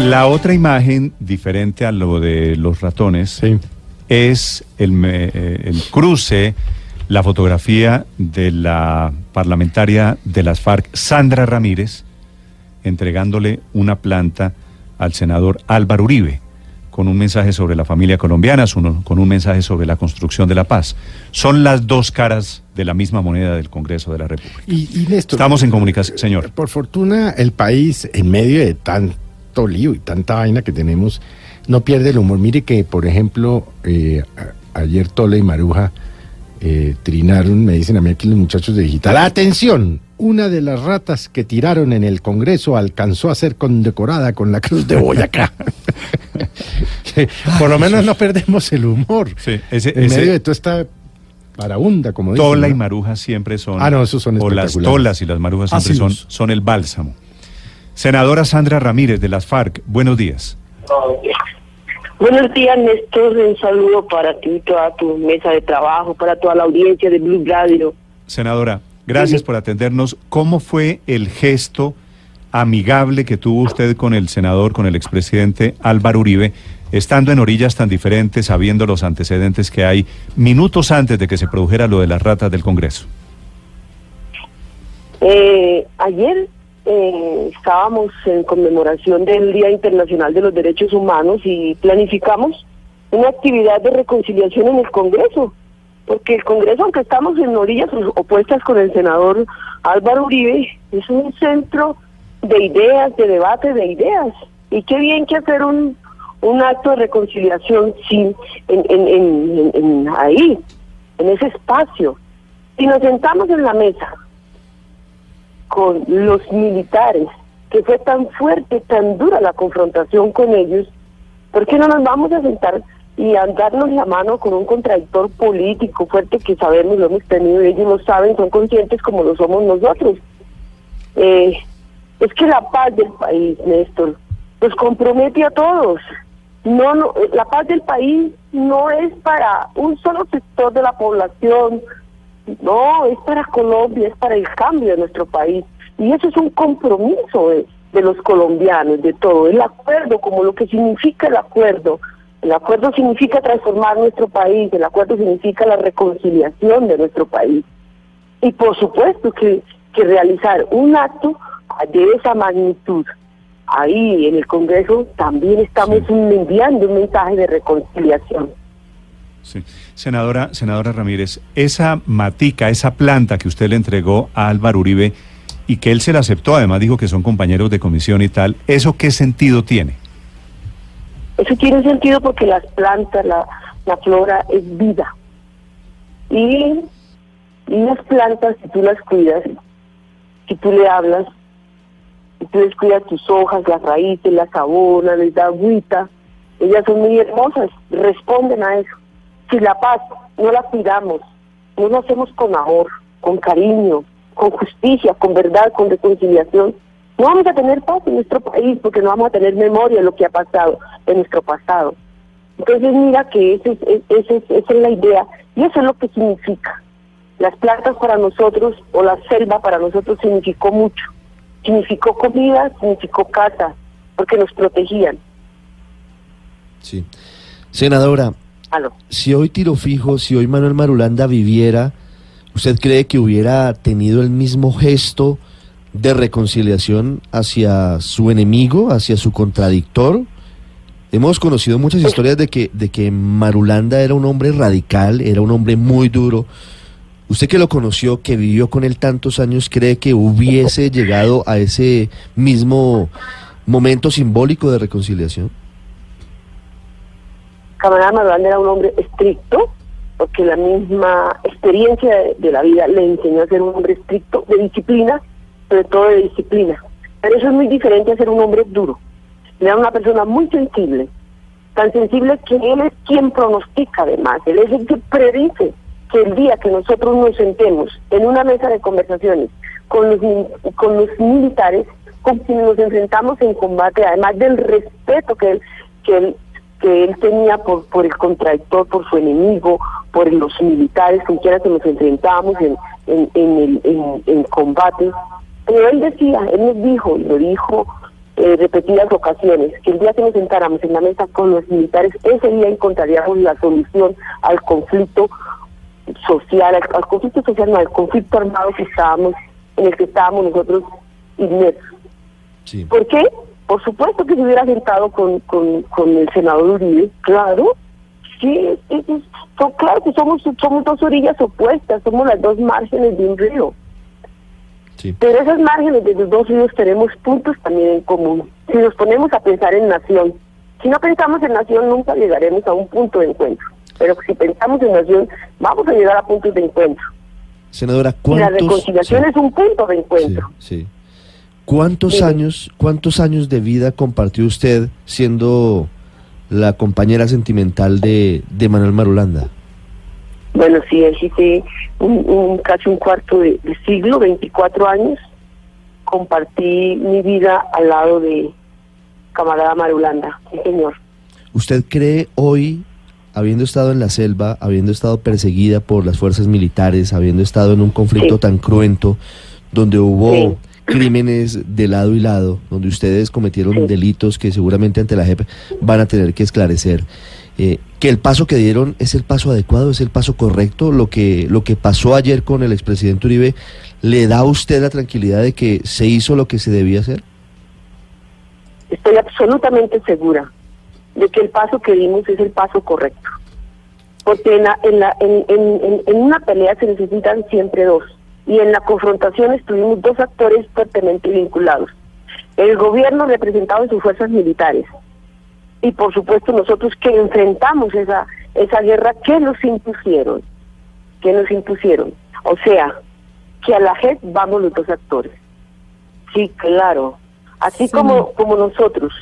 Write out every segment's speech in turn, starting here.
La otra imagen, diferente a lo de los ratones, es el, eh, el cruce, la fotografía de la parlamentaria de las FARC, Sandra Ramírez, entregándole una planta al senador Álvaro Uribe, con un mensaje sobre la familia colombiana, con un mensaje sobre la construcción de la paz. Son las dos caras de la misma moneda del Congreso de la República. Y, y Néstor, Estamos en comunicación, señor. Por fortuna, el país, en medio de tanto lío y tanta vaina que tenemos, no pierde el humor. Mire que, por ejemplo, eh, ayer Tole y Maruja eh, trinaron, me dicen a mí aquí los muchachos de digital. ¡Atención! Una de las ratas que tiraron en el Congreso alcanzó a ser condecorada con la Cruz de Boyacá. Por lo menos no perdemos el humor. Sí, ese- en ese- medio de toda esta parabunda, como dicen. Tola y ¿no? maruja siempre son. Ah, no, esos son O las tolas y las marujas siempre son, son el bálsamo. Senadora Sandra Ramírez de las FARC, buenos días. Buenos días, Néstor. Un saludo para ti toda tu mesa de trabajo, para toda la audiencia de Blue Radio. Senadora, gracias Sí. por atendernos. ¿Cómo fue el gesto amigable que tuvo usted con el senador, con el expresidente Álvaro Uribe, estando en orillas tan diferentes, sabiendo los antecedentes que hay, minutos antes de que se produjera lo de las ratas del Congreso? Eh, ayer eh, estábamos en conmemoración del Día Internacional de los Derechos Humanos y planificamos una actividad de reconciliación en el Congreso. Porque el Congreso, aunque estamos en orillas opuestas con el senador Álvaro Uribe, es un centro de ideas, de debate de ideas. Y qué bien que hacer un, un acto de reconciliación sin, en, en, en- ahí, en ese espacio. Si nos sentamos en la mesa con los militares, que fue tan fuerte, tan dura la confrontación con ellos, ¿por qué no nos vamos a sentar y a darnos la mano con un contradictor político fuerte que sabemos, lo hemos tenido, ellos lo saben, son conscientes como lo somos nosotros? Eh, es que la paz del país, Néstor, nos compromete a todos. No, no, la paz del país no es para un solo sector de la población, no, es para Colombia, es para el cambio de nuestro país. Y eso es un compromiso de, de los colombianos, de todo. El acuerdo, como lo que significa el acuerdo. El acuerdo significa transformar nuestro país, el acuerdo significa la reconciliación de nuestro país. Y por supuesto que, que realizar un acto de esa magnitud ahí en el Congreso también estamos enviando un mensaje de reconciliación. Sí. Senadora, senadora Ramírez, esa matica, esa planta que usted le entregó a Álvaro Uribe y que él se la aceptó, además dijo que son compañeros de comisión y tal, ¿eso qué sentido tiene? Eso tiene sentido porque las plantas, la, flora es vida. Y, las plantas, si tú las cuidas, si tú le hablas, si tú les cuidas tus hojas, las raíces, las abonas, les das agüita, ellas son muy hermosas, responden a eso. Si la paz no la cuidamos, no lo hacemos con amor, con cariño, con justicia, con verdad, con reconciliación, no vamos a tener paz en nuestro país porque no vamos a tener memoria de lo que ha pasado en nuestro pasado. Entonces mira que ese es- es- ese es- esa es la idea y eso es lo que significa. Las plantas para nosotros o la selva para nosotros significó mucho. Significó comida, significó casa, porque nos protegían. Sí. Senadora, Si hoy Tiro Fijo, si hoy Manuel Marulanda viviera, ¿usted cree que hubiera tenido el mismo gesto de reconciliación hacia su enemigo, hacia su contradictor? Hemos conocido muchas historias de que, de que Marulanda era un hombre radical, era un hombre muy duro. Usted que lo conoció, que vivió con él tantos años, ¿cree que hubiese llegado a ese mismo momento simbólico de reconciliación? Camarada Marulanda era un hombre estricto, porque la misma experiencia de, la vida le enseñó a ser un hombre estricto, de disciplina, sobre todo de disciplina. Pero eso es muy diferente a ser un hombre duro. Era una persona muy sensible, tan sensible que él es quien pronostica además, él es el que predice que el día que nosotros nos sentemos en una mesa de conversaciones con los, con los militares, con quienes nos enfrentamos en combate, además del respeto que él, que él, que él tenía por, por el contradictor, por su enemigo, por los militares con quienes nos enfrentábamos en, en, en, el, en, combate. Pero él decía, él nos dijo, y lo dijo eh, repetidas ocasiones, que el día que nos sentáramos en la mesa con los militares, ese día encontraríamos la solución al conflicto social, al, conflicto social, no, al conflicto armado que estábamos, en el que estábamos nosotros inmersos. ¿Por qué? Por supuesto que se hubiera sentado con, con, con el senador Uribe, claro, sí, claro que somos, somos dos orillas opuestas, somos las dos márgenes de un río. Pero esas márgenes de los dos ríos tenemos puntos también en común. Si nos ponemos a pensar en nación, si no pensamos en nación nunca llegaremos a un punto de encuentro. Pero si pensamos en nación, vamos a llegar a puntos de encuentro. Senadora, ¿cuántos... Y la reconciliación es un punto de encuentro. Sí, ¿Cuántos años, cuántos años de vida compartió usted siendo la compañera sentimental de, de Manuel Marulanda? Bueno, sí, existe un, casi un cuarto de, siglo, 24 años, compartí mi vida al lado de camarada Marulanda, sí señor. ¿Usted cree hoy, habiendo estado en la selva, habiendo estado perseguida por las fuerzas militares, habiendo estado en un conflicto tan cruento, donde hubo crímenes de lado y lado, donde ustedes cometieron delitos que seguramente ante la JEP van a tener que esclarecer, eh, que el paso que dieron es el paso adecuado, es el paso correcto, lo que, lo que pasó ayer con el expresidente Uribe, ¿le da a usted la tranquilidad de que se hizo lo que se debía hacer? Estoy absolutamente segura de que el paso que dimos es el paso correcto. Porque en, en, la, en, en una pelea se necesitan siempre dos. Y en la confrontación estuvimos dos actores fuertemente vinculados. El gobierno representado en sus fuerzas militares y por supuesto nosotros que enfrentamos esa esa guerra que nos impusieron, que nos impusieron. O sea, que a la JEP vamos los dos actores. Sí, claro. Así como, como nosotros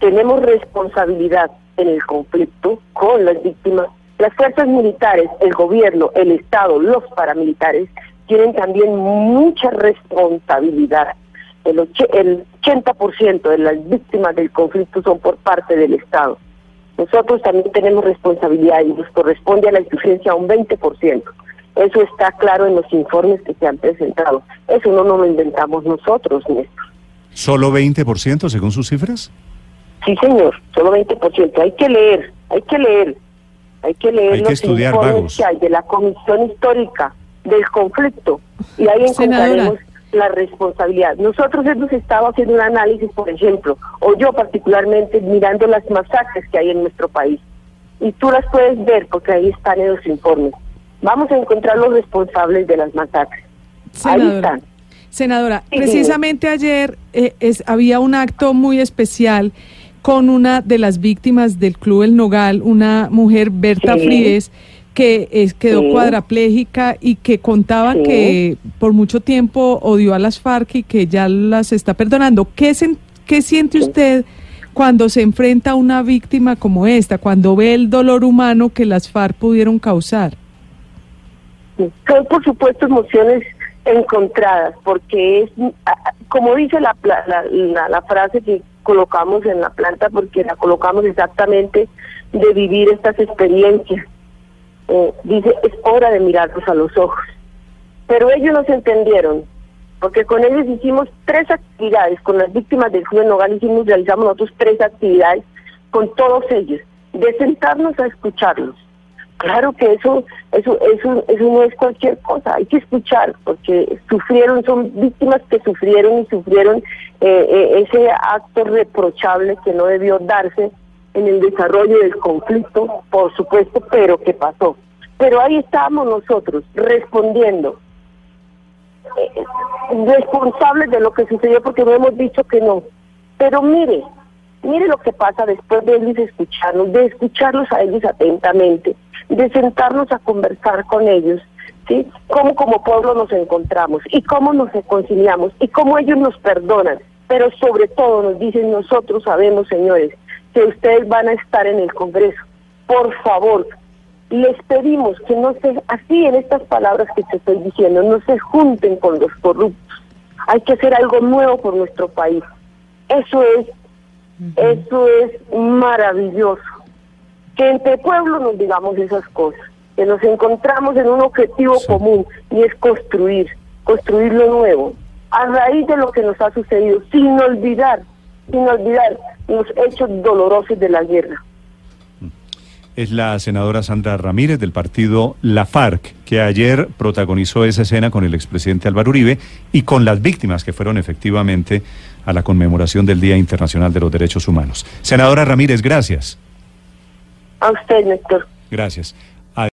tenemos responsabilidad en el conflicto con las víctimas, las fuerzas militares, el gobierno, el Estado, los paramilitares, tienen también mucha responsabilidad el, 80% de las víctimas del conflicto son por parte del Estado. Nosotros también tenemos responsabilidad y nos corresponde a la insurgencia un 20%. Eso está claro en los informes que se han presentado. Eso no nos lo inventamos nosotros, Néstor. ¿Solo 20% según sus cifras? Sí, señor, solo 20%. Hay que leer, hay que leer, hay que leer los informes que hay de la Comisión Histórica del Conflicto y ahí encontraremos la responsabilidad. Nosotros hemos estado haciendo un análisis, por ejemplo, o yo particularmente mirando las masacres que hay en nuestro país. Y tú las puedes ver porque ahí están en los informes. Vamos a encontrar los responsables de las masacres. ahí están. Senadora, precisamente ayer eh, es, había un acto muy especial con una de las víctimas del Club El Nogal, una mujer, Berta Fríes, que es, quedó cuadraplégica y que contaba que por mucho tiempo odió a las FARC y que ya las está perdonando. ¿Qué, qué siente usted cuando se enfrenta a una víctima como esta, cuando ve el dolor humano que las FARC pudieron causar? Son, por supuesto, emociones encontradas, porque es, como dice la, la, la frase que colocamos en la planta, porque la colocamos exactamente de vivir estas experiencias eh, dice, es hora de mirarnos a los ojos. Pero ellos nos entendieron, porque con ellos hicimos tres actividades, con las víctimas del Club Nogal hicimos, realizamos nosotros tres actividades con todos ellos, de sentarnos a escucharlos. Claro que eso, eso, eso, eso no es cualquier cosa, hay que escuchar, porque sufrieron, son víctimas que sufrieron y sufrieron eh, eh, ese acto reprochable que no debió darse en el desarrollo del conflicto, por supuesto, pero ¿qué pasó? Pero ahí estamos nosotros respondiendo, eh, responsables de lo que sucedió porque no hemos dicho que no. Pero mire, mire lo que pasa después de ellos escucharnos, de escucharlos a ellos atentamente, de sentarnos a conversar con ellos, ¿sí? Cómo como pueblo nos encontramos y cómo nos reconciliamos y cómo ellos nos perdonan. Pero sobre todo nos dicen nosotros sabemos, señores, que ustedes van a estar en el Congreso. Por favor, les pedimos que no se, así en estas palabras que te estoy diciendo, no se junten con los corruptos. Hay que hacer algo nuevo por nuestro país. Eso es, eso es maravilloso. Que entre pueblos nos digamos esas cosas, que nos encontramos en un objetivo común y es construir, construir lo nuevo, a raíz de lo que nos ha sucedido, sin olvidar sin olvidar los hechos dolorosos de la guerra. Es la senadora Sandra Ramírez del partido La FARC, que ayer protagonizó esa escena con el expresidente Álvaro Uribe y con las víctimas que fueron efectivamente a la conmemoración del Día Internacional de los Derechos Humanos. Senadora Ramírez, gracias. A usted, Néstor. Gracias.